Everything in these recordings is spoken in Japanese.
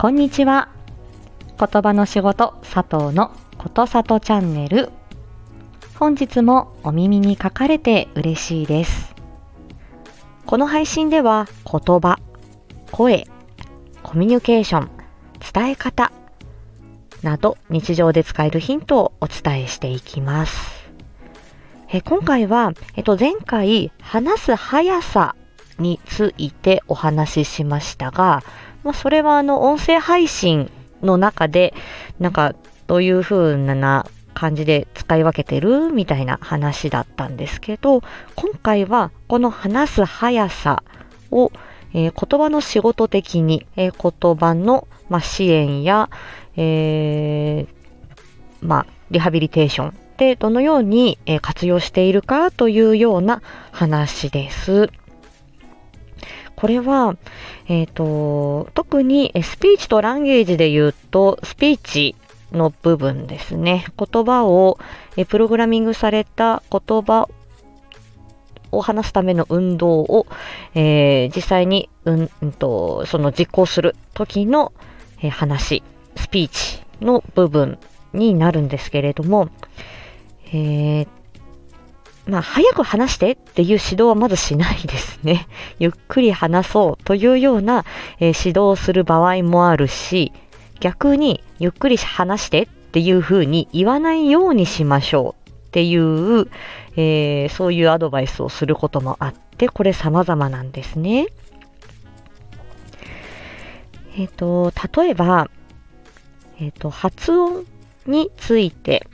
こんにちは。言葉の仕事佐藤のことさとチャンネル。本日もお耳に書かれて嬉しいです。この配信では言葉、声、コミュニケーション、伝え方など日常で使えるヒントをお伝えしていきます。え今回は、えっと、前回話す速さについてお話ししましたが、まあ、それはあの音声配信の中で、なんかどういう風な感じで使い分けてるみたいな話だったんですけど、今回はこの話す速さを、えー、言葉の仕事的に、えー、言葉の、まあ、支援や、えー、まあ、リハビリテーションでどのように、え活用しているかというような話です。これは、えっ、ー、と、特にスピーチとランゲージで言うと、スピーチの部分ですね。言葉を、えプログラミングされた言葉を話すための運動を、えー、実際に、うんんと、その実行する時の、え、話、スピーチの部分になるんですけれども、えー、まあ、早く話してっていう指導はまずしないですね。ゆっくり話そうというような、えー、指導をする場合もあるし、逆にゆっくり話してっていうふうに言わないようにしましょうっていう、えー、そういうアドバイスをすることもあって、これ様々なんですね。えっ、ー、と、例えば、えっ、と、発音について、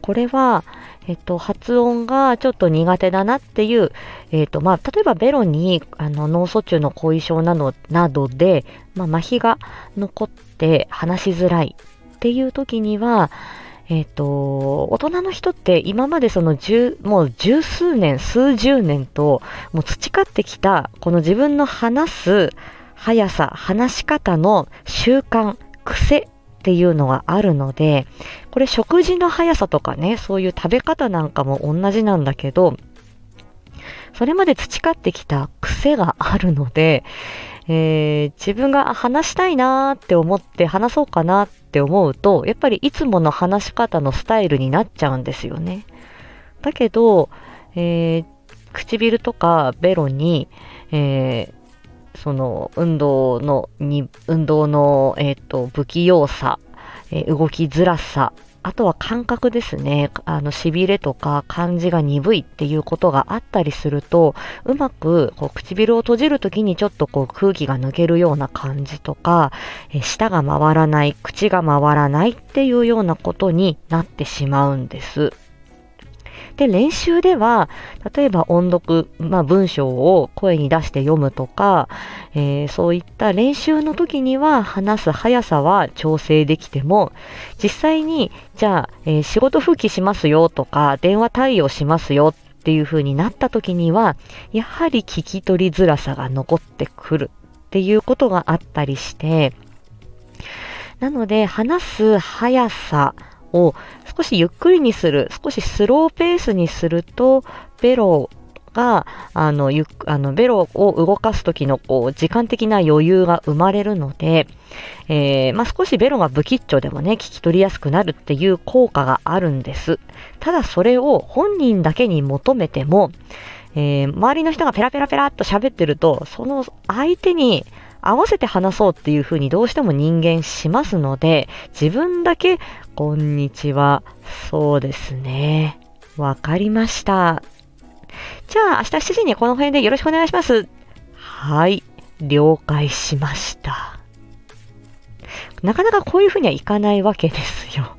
これは、えっと、発音がちょっと苦手だなっていう、えっと、まあ、例えばベロにあの脳卒中の後遺症などなどで、まあ、麻痺が残って話しづらいっていう時には、えっ、と、大人の人って今までその十、もう十数年、数十年と、もう培ってきた、この自分の話す速さ、話し方の習慣、癖っていうのがあるので、これ食事の速さとかね、そういう食べ方なんかも同じなんだけど、それまで培ってきた癖があるので、えー、自分が話したいなーって思って話そうかなって思うと、やっぱりいつもの話し方のスタイルになっちゃうんですよね。だけど、えー、唇とかベロに、えー、その運動のに、運動の、えっ、ー、と、不器用さ、えー、動きづらさ、あとは感覚ですね。あの、痺れとか感じが鈍いっていうことがあったりすると、うまくこう唇を閉じるときにちょっとこう空気が抜けるような感じとか、え舌が回らない、口が回らないっていうようなことになってしまうんです。で、練習では、例えば音読、まあ、文章を声に出して読むとか、えー、そういった練習の時には話す速さは調整できても、実際に、じゃあ、えー、仕事復帰しますよとか、電話対応しますよっていう風になった時には、やはり聞き取りづらさが残ってくるっていうことがあったりして、なので、話す速さを少しゆっくりにする、少しスローペースにすると、ベロが、あの、ゆあのベロを動かす時の、こう、時間的な余裕が生まれるので、えー、まあ、少しベロが不吉祥でもね、聞き取りやすくなるっていう効果があるんです。ただそれを本人だけに求めても、えー、周りの人がペラペラペラっと喋ってると、その相手に合わせて話そうっていうふうにどうしても人間しますので、自分だけ、こんにちは。そうですね。わかりました。じゃあ、明日7時にこの辺でよろしくお願いします。はい。了解しました。なかなかこういうふうにはいかないわけですよ。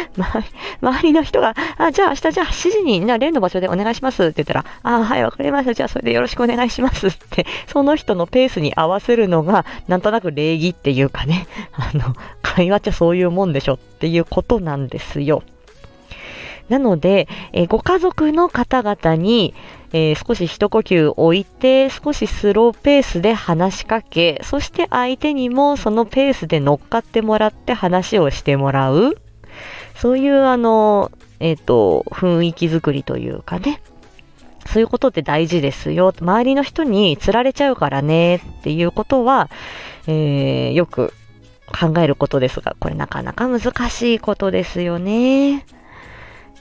周りの人が、あ、じゃあ明日じゃあ7時に、じゃあ例の場所でお願いしますって言ったら、ああ、はい、わかりました。じゃあそれでよろしくお願いしますって、その人のペースに合わせるのが、なんとなく礼儀っていうかね、あの、会話っちゃそういうもんでしょっていうことなんですよ。なので、えご家族の方々に、えー、少し一呼吸置いて、少しスローペースで話しかけ、そして相手にもそのペースで乗っかってもらって話をしてもらう。そういうあの、えっ、ー、と、雰囲気作りというかね、そういうことって大事ですよ。周りの人に釣られちゃうからねっていうことは、えー、よく考えることですが、これなかなか難しいことですよね。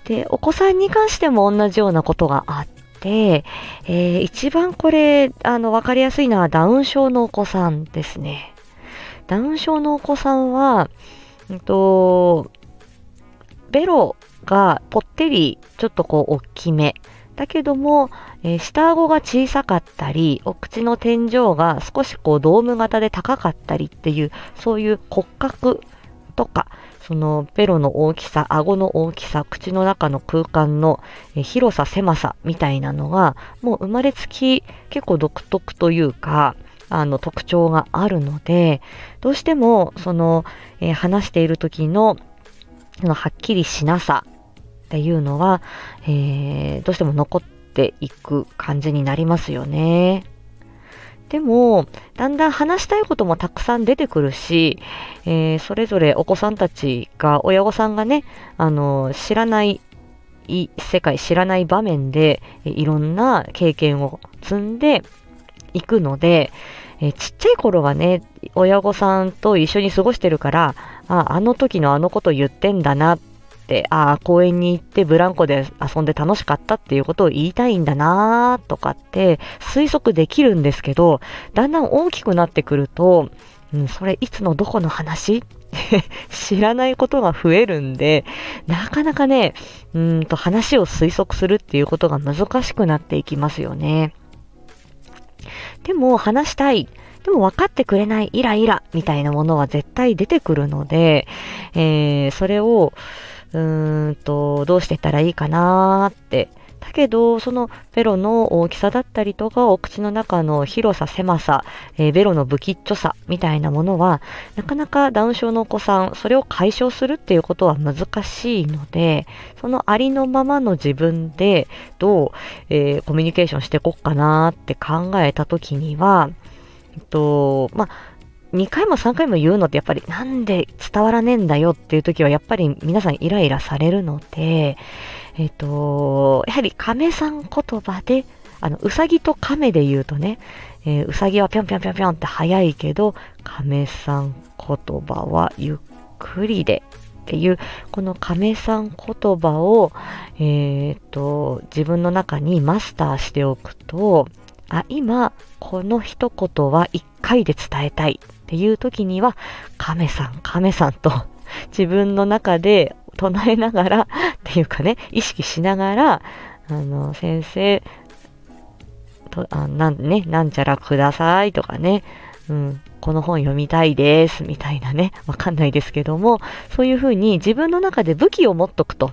で、お子さんに関しても同じようなことがあって、えー、一番これ、あの、わかりやすいのはダウン症のお子さんですね。ダウン症のお子さんは、うんと、ベロがぽってり、ちょっとこう、大きめ。だけども、えー、下顎が小さかったり、お口の天井が少しこうドーム型で高かったりっていう、そういう骨格とか、そのベロの大きさ、顎の大きさ、口の中の空間の、え広さ、狭さみたいなのが、もう生まれつき結構独特というか、あの特徴があるので、どうしてもその、えー、話している時のはっきりしなさっていうのは、えー、どうしても残っていく感じになりますよね。でも、だんだん話したいこともたくさん出てくるし、えー、それぞれお子さんたちが、親御さんがね、あの、知らない世界、知らない場面で、いろんな経験を積んでいくので、えちっちゃい頃はね、親御さんと一緒に過ごしてるから、あ、あの時のあのこと言ってんだなっ、ああ、公園に行ってブランコで遊んで楽しかったっていうことを言いたいんだなとかって推測できるんですけど、だんだん大きくなってくると、うん、それいつのどこの話？知らないことが増えるんで、なかなかね、うんと話を推測するっていうことが難しくなっていきますよね。でも話したい。でも分かってくれないイライラみたいなものは絶対出てくるので、えー、それを、うーんと、どうしてたらいいかなーって。だけど、そのベロの大きさだったりとか、お口の中の広さ、狭さ、えー、ベロの不吉祥さみたいなものは、なかなかダウン症のお子さん、それを解消するっていうことは難しいので、そのありのままの自分でどう、えー、コミュニケーションしていこうかなって考えたときには、えっと、まあ、2回も3回も言うのってやっぱりなんで伝わらねえんだよっていう時はやっぱり皆さんイライラされるので、えっ、と、やはり亀さん言葉で、あの、うさぎと亀で言うとね、えー、うさぎはぴょんぴょんぴょんぴょんって速いけど、亀さん言葉はゆっくりでっていう、この亀さん言葉を、えっ、と、自分の中にマスターしておくと、あ、今、この一言は一回で伝えたいっていう時には、亀さん、亀さんと 自分の中で唱えながらっていうかね、意識しながら、あの、先生、とあなんね、なんちゃらくださいとかね、うん、この本読みたいです、みたいなね、わかんないですけども、そういうふうに自分の中で武器を持っとくと。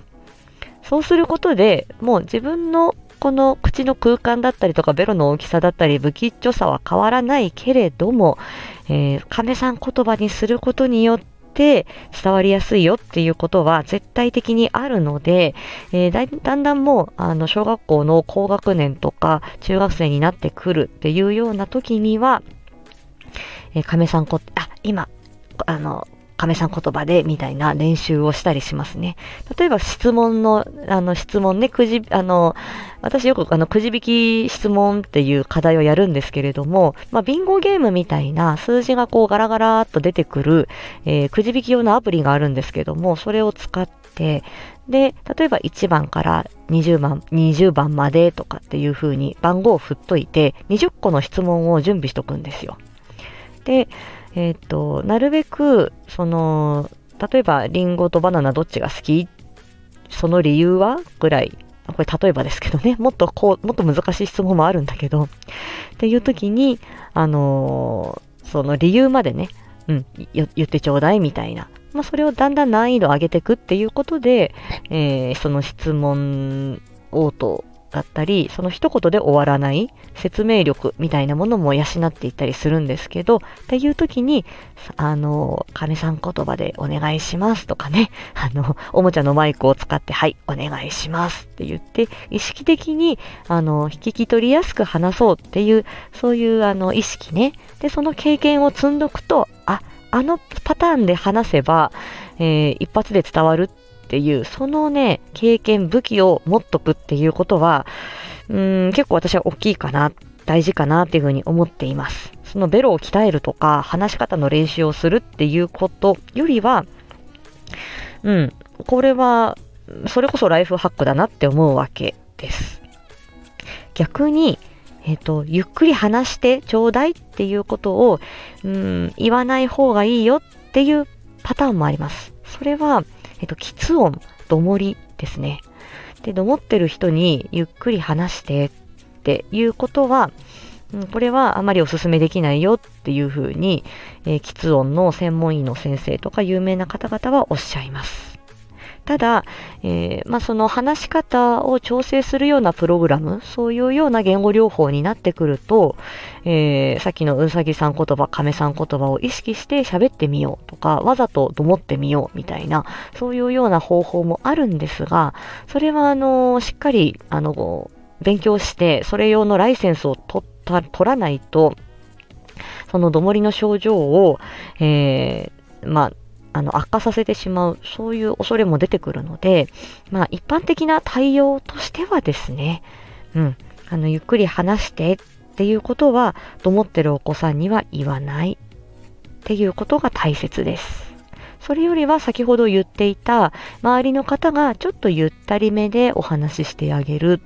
そうすることでもう自分のこの口の空間だったりとかベロの大きさだったり不吉祥さは変わらないけれども、えー、亀さん言葉にすることによって伝わりやすいよっていうことは絶対的にあるので、えー、だだんだんもうあの小学校の高学年とか中学生になってくるっていうような時には、えー、亀さんこ、あ、今、あの、亀さん言葉でみたいな練習をしたりしますね。例えば質問の、あの質問ね、くじ、あの、私よくあのくじ引き質問っていう課題をやるんですけれども、まあ、ビンゴゲームみたいな数字がこうガラガラっと出てくる、えー、くじ引き用のアプリがあるんですけども、それを使って、で、例えば1番から20番、20番までとかっていう風に番号を振っといて、20個の質問を準備しとくんですよ。で、えっ、ー、と、なるべく、その、例えば、リンゴとバナナどっちが好き？その理由は？ぐらい。これ例えばですけどね、もっとこう、もっと難しい質問もあるんだけど、っていう時に、あのー、その理由までね、うん、言ってちょうだいみたいな。まあ、それをだんだん難易度上げていくっていうことで、えー、その質問応答だったり、その一言で終わらない説明力みたいなものも養っていったりするんですけど、っていう時に、あの、金さん言葉でお願いしますとかね、あの、おもちゃのマイクを使って、はい、お願いしますって言って、意識的に、あの、聞き取りやすく話そうっていう、そういうあの意識ね。で、その経験を積んどくと、あ、あのパターンで話せば、えー、一発で伝わるってていう、そのね、経験、武器を持っとくっていうことは、うん、結構私は大きいかな、大事かなっていうふうに思っています。そのベロを鍛えるとか、話し方の練習をするっていうことよりは、うん、これは、それこそライフハックだなって思うわけです。逆に、えっ、ー、と、ゆっくり話してちょうだいっていうことを、うん、言わない方がいいよっていうパターンもあります。それは、えっ、ー、と、喫音、どもりですね。で、どもってる人にゆっくり話してっていうことは、これはあまりお勧めできないよっていうふうに、えー、喫音の専門医の先生とか有名な方々はおっしゃいます。ただ、えー、まあ、その話し方を調整するようなプログラム、そういうような言語療法になってくると、えー、さっきのうさぎさん言葉、亀さん言葉を意識して喋ってみようとか、わざとと思ってみようみたいな、そういうような方法もあるんですが、それはあの、しっかり、あの、勉強して、それ用のライセンスを取った取らないと、そのどもりの症状を、えー、まあ、あの、悪化させてしまう、そういう恐れも出てくるので、まあ、一般的な対応としてはですね、うん、あの、ゆっくり話してっていうことは、と思ってるお子さんには言わないっていうことが大切です。それよりは先ほど言っていた周りの方がちょっとゆったりめでお話ししてあげる。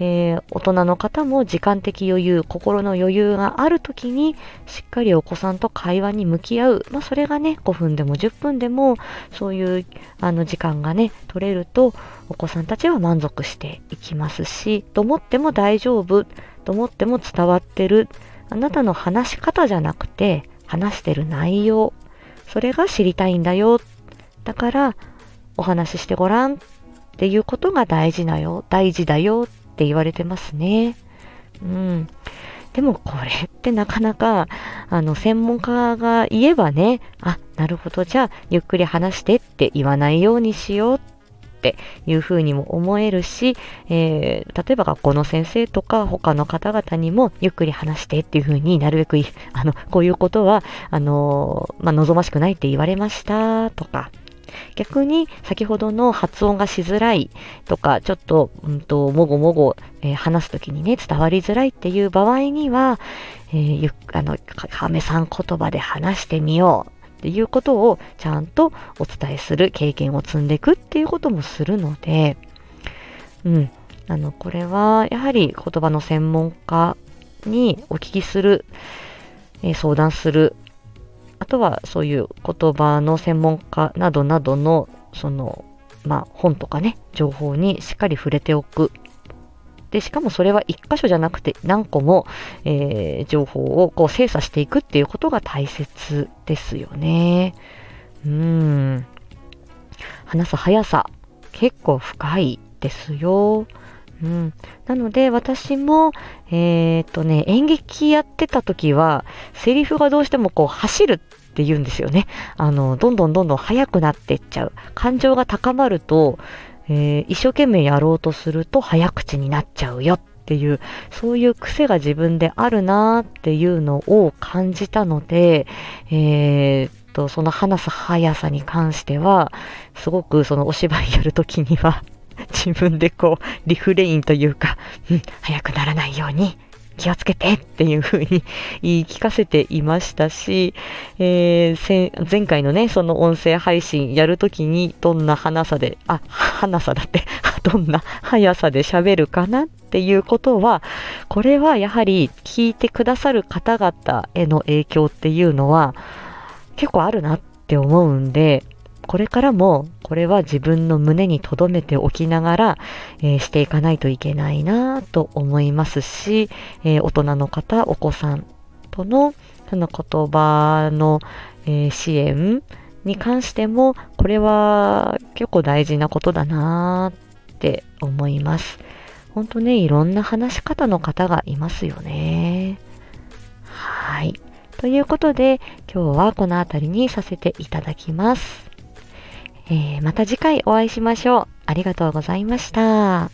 えー、大人の方も時間的余裕、心の余裕がある時に、しっかりお子さんと会話に向き合う。まあ、それがね、5分でも10分でも、そういう、あの、時間がね、取れると、お子さんたちは満足していきますし、と思っても大丈夫、と思っても伝わってる。あなたの話し方じゃなくて、話してる内容。それが知りたいんだよ。だから、お話ししてごらんっていうことが大事だよ、大事だよって言われてますね。うん。でもこれってなかなか、あの、専門家が言えばね、あ、なるほど、じゃあ、ゆっくり話してって言わないようにしようっていうふうにも思えるし、えー、例えば学校の先生とか他の方々にもゆっくり話してっていうふうになるべくあの、こういうことは、あのー、まあ、望ましくないって言われましたとか、逆に先ほどの発音がしづらいとか、ちょっと、うんと、もごもご、えー、話すときにね、伝わりづらいっていう場合には、えー、ゆあの、亀さん言葉で話してみようっていうことをちゃんとお伝えする経験を積んでいくっていうこともするので、うん。あの、これはやはり言葉の専門家にお聞きする、えー、相談するあとはそういう言葉の専門家などなどのそのまあ本とかね情報にしっかり触れておく。でしかもそれは一箇所じゃなくて何個も、えー、情報をこう精査していくっていうことが大切ですよね。うん。話す速さ結構深いですよ。うん、なので私も、えっ、とね、演劇やってた時は、セリフがどうしてもこう走るって言うんですよね。あの、どんどんどんどん速くなっていっちゃう。感情が高まると、えー、一生懸命やろうとすると早口になっちゃうよっていう、そういう癖が自分であるなっていうのを感じたので、えー、と、その話す速さに関しては、すごくそのお芝居やるときには 自分でこう、リフレインというか、うん、早くならないように気をつけてっていう風に言い聞かせていましたし、えー、前回のね、その音声配信やるときにどんな花さで、あ、花さだって、どんな速さで喋るかなっていうことは、これはやはり聞いてくださる方々への影響っていうのは結構あるなって思うんで、これからもこれは自分の胸に留めておきながら、えー、していかないといけないなと思いますし、えー、大人の方、お子さんとのその言葉の、えー、支援に関しても、これは結構大事なことだなって思います。本当ね、いろんな話し方の方がいますよね。はい。ということで、今日はこの辺りにさせていただきます。えー、また次回お会いしましょう。ありがとうございました。